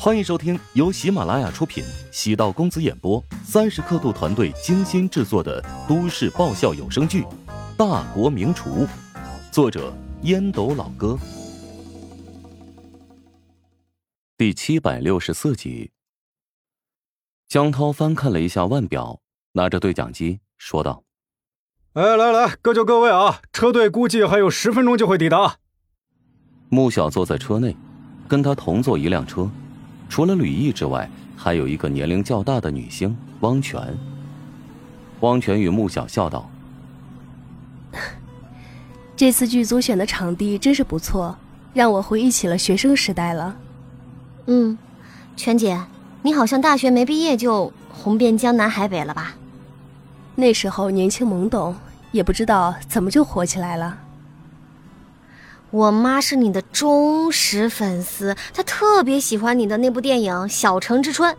欢迎收听由喜马拉雅出品、喜道公子演播、三十刻度团队精心制作的都市爆笑有声剧《大国名厨》，作者烟斗老哥，第七百六十四集。江涛翻看了一下腕表，拿着对讲机说道：“哎，来来，各就各位啊！车队估计还有十分钟就会抵达。”穆小坐在车内，跟他同坐一辆车。除了吕毅之外，还有一个年龄较大的女星汪泉。汪泉与穆小笑道：“这次剧组选的场地真是不错，让我回忆起了学生时代了。”“嗯，泉姐，你好像大学没毕业就红遍江南海北了吧？”“那时候年轻懵懂，也不知道怎么就火起来了。”我妈是你的忠实粉丝，她特别喜欢你的那部电影《小城之春》，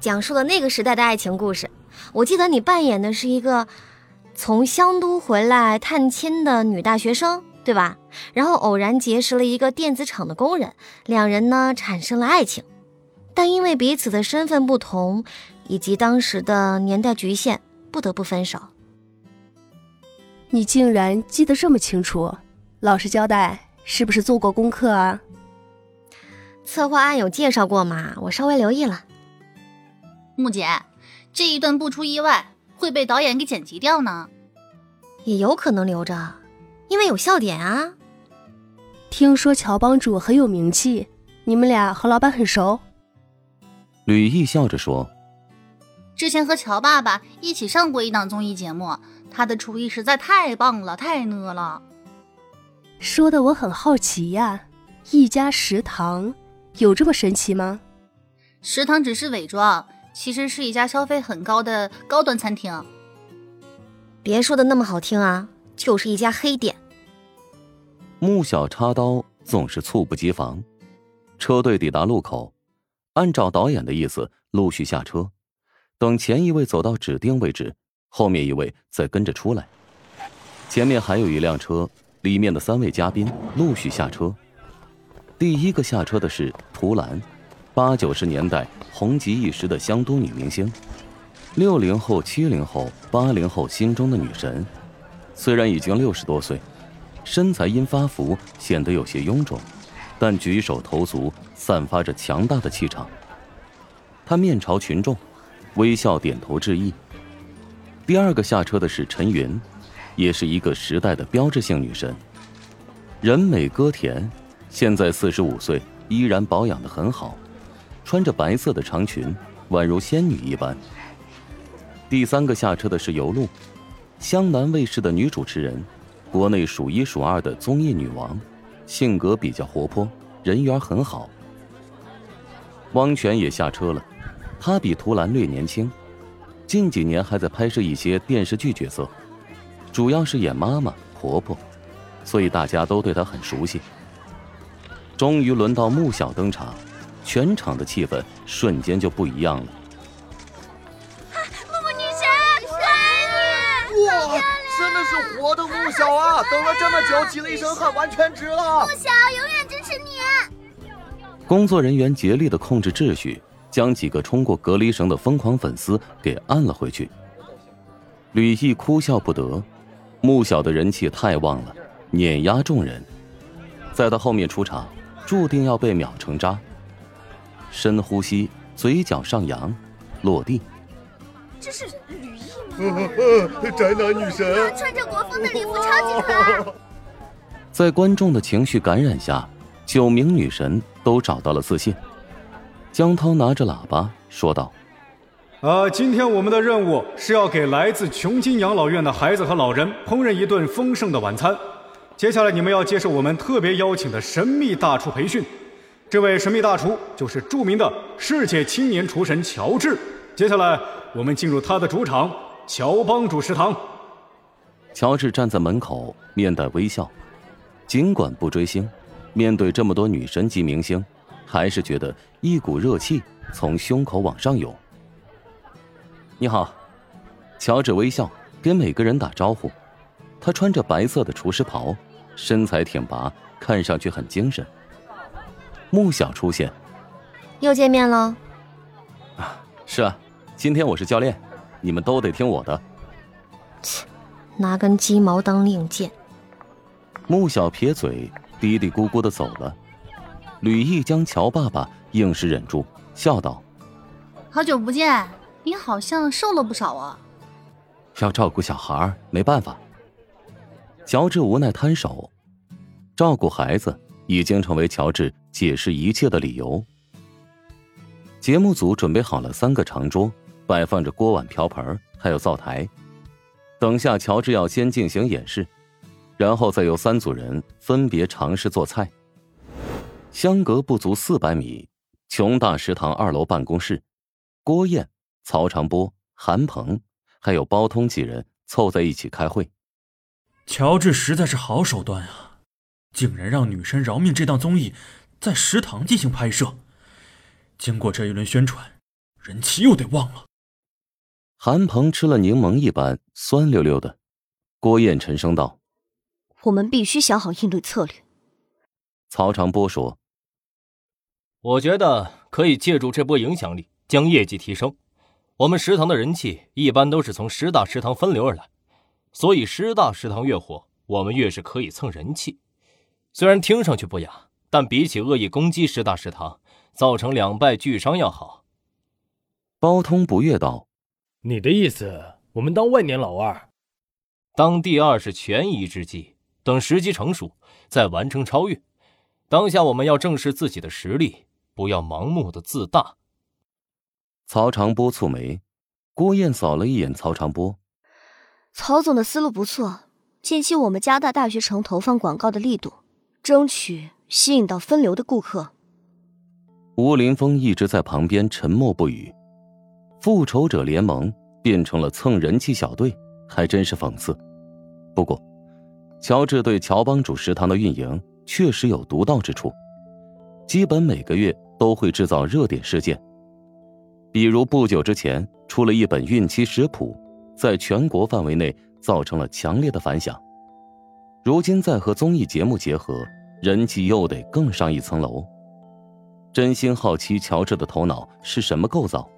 讲述了那个时代的爱情故事。我记得你扮演的是一个从香都回来探亲的女大学生，对吧？然后偶然结识了一个电子厂的工人，两人呢产生了爱情，但因为彼此的身份不同以及当时的年代局限，不得不分手。你竟然记得这么清楚，老实交代。是不是做过功课啊？策划案有介绍过吗？我稍微留意了。木姐，这一段不出意外会被导演给剪辑掉呢？也有可能留着，因为有笑点啊。听说乔帮主很有名气，你们俩和老板很熟？吕毅笑着说：“之前和乔爸爸一起上过一档综艺节目，他的厨艺实在太棒了，太呢了。”说的我很好奇呀，一家食堂有这么神奇吗？食堂只是伪装，其实是一家消费很高的高端餐厅。别说的那么好听啊，就是一家黑店。穆小插刀总是猝不及防，车队抵达路口，按照导演的意思陆续下车，等前一位走到指定位置，后面一位再跟着出来，前面还有一辆车。里面的三位嘉宾陆续下车。第一个下车的是涂兰，八九十年代红极一时的香都女明星，六零后、七零后、八零后心中的女神。虽然已经六十多岁，身材因发福显得有些臃肿，但举手投足散发着强大的气场。她面朝群众，微笑点头致意。第二个下车的是陈云。也是一个时代的标志性女神，人美歌甜，现在四十五岁依然保养的很好，穿着白色的长裙，宛如仙女一般。第三个下车的是尤露，湘南卫视的女主持人，国内数一数二的综艺女王，性格比较活泼，人缘很好。汪泉也下车了，她比涂兰略年轻，近几年还在拍摄一些电视剧角色。主要是演妈妈、婆婆，所以大家都对她很熟悉。终于轮到穆小登场，全场的气氛瞬间就不一样了。木木女神，帅哇，真的是活的穆小啊！等了这么久，挤了一身汗，完全值了。穆小永远支持你。工作人员竭力的控制秩序，将几个冲过隔离绳的疯狂粉丝给按了回去。吕毅哭笑不得。穆小的人气太旺了，碾压众人，在他后面出场，注定要被秒成渣。深呼吸，嘴角上扬，落地。这是吕毅吗？宅男女神，穿着国风的礼服，超级可爱。在观众的情绪感染下，九名女神都找到了自信。江涛拿着喇叭说道。呃，今天我们的任务是要给来自琼金养老院的孩子和老人烹饪一顿丰盛的晚餐。接下来你们要接受我们特别邀请的神秘大厨培训。这位神秘大厨就是著名的世界青年厨神乔治。接下来我们进入他的主场——乔帮主食堂。乔治站在门口，面带微笑。尽管不追星，面对这么多女神级明星，还是觉得一股热气从胸口往上涌。你好，乔治微笑给每个人打招呼。他穿着白色的厨师袍，身材挺拔，看上去很精神。穆小出现，又见面了。啊，是啊，今天我是教练，你们都得听我的。切，拿根鸡毛当令箭。穆小撇嘴，嘀嘀咕咕的走了。吕毅将乔爸爸硬是忍住，笑道：“好久不见，你好像瘦了不少啊。”要照顾小孩，没办法。乔治无奈摊手，照顾孩子已经成为乔治解释一切的理由。节目组准备好了三个长桌，摆放着锅碗瓢盆，还有灶台。等下，乔治要先进行演示，然后再由三组人分别尝试做菜。相隔不足四百米，琼大食堂二楼办公室，郭燕、曹长波、韩鹏，还有包通几人凑在一起开会。乔治实在是好手段啊，竟然让《女神饶命》这档综艺在食堂进行拍摄。经过这一轮宣传，人气又得旺了。韩鹏吃了柠檬一般酸溜溜的，郭燕沉声道：“我们必须想好应对策略。”曹长波说：“我觉得可以借助这波影响力将业绩提升。我们食堂的人气一般都是从师大食堂分流而来。”所以师大食堂越火，我们越是可以蹭人气。虽然听上去不雅，但比起恶意攻击师大食堂，造成两败俱伤要好。包通不悦道：“你的意思，我们当万年老二？当第二是权宜之计，等时机成熟再完成超越。当下我们要正视自己的实力，不要盲目的自大。”曹长波蹙眉，郭燕扫了一眼曹长波。曹总的思路不错，近期我们加大大学城投放广告的力度，争取吸引到分流的顾客。吴林峰一直在旁边沉默不语。复仇者联盟变成了蹭人气小队，还真是讽刺。不过，乔治对乔帮主食堂的运营确实有独到之处，基本每个月都会制造热点事件，比如不久之前出了一本孕期食谱。在全国范围内造成了强烈的反响，如今再和综艺节目结合，人气又得更上一层楼。真心好奇乔治的头脑是什么构造，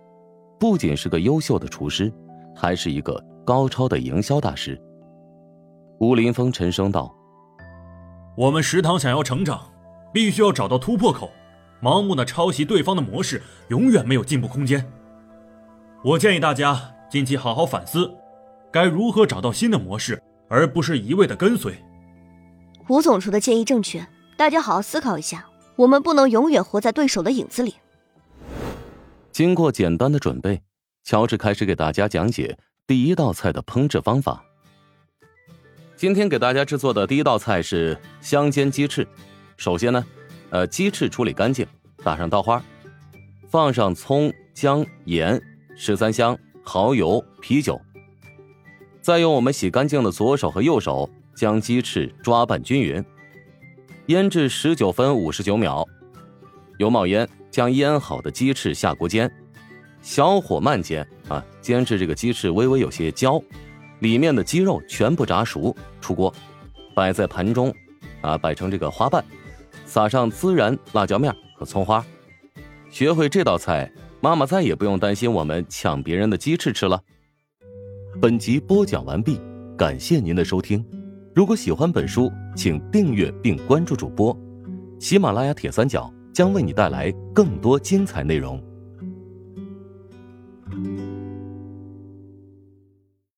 不仅是个优秀的厨师，还是一个高超的营销大师。吴林峰沉声道：“我们食堂想要成长，必须要找到突破口，盲目的抄袭对方的模式，永远没有进步空间。我建议大家。”近期好好反思，该如何找到新的模式，而不是一味的跟随。吴总厨的建议正确，大家好好思考一下。我们不能永远活在对手的影子里。经过简单的准备，乔治开始给大家讲解第一道菜的烹制方法。今天给大家制作的第一道菜是香煎鸡翅。首先呢，呃，鸡翅处理干净，打上刀花，放上葱、姜、盐、十三香。蚝油、啤酒，再用我们洗干净的左手和右手将鸡翅抓拌均匀，腌制十九分五十九秒。油冒烟，将腌好的鸡翅下锅煎，小火慢煎啊，煎至这个鸡翅微微有些焦，里面的鸡肉全部炸熟，出锅，摆在盘中，啊，摆成这个花瓣，撒上孜然、辣椒面和葱花。学会这道菜。妈妈再也不用担心我们抢别人的鸡翅吃了。本集播讲完毕，感谢您的收听。如果喜欢本书，请订阅并关注主播。喜马拉雅铁三角将为你带来更多精彩内容。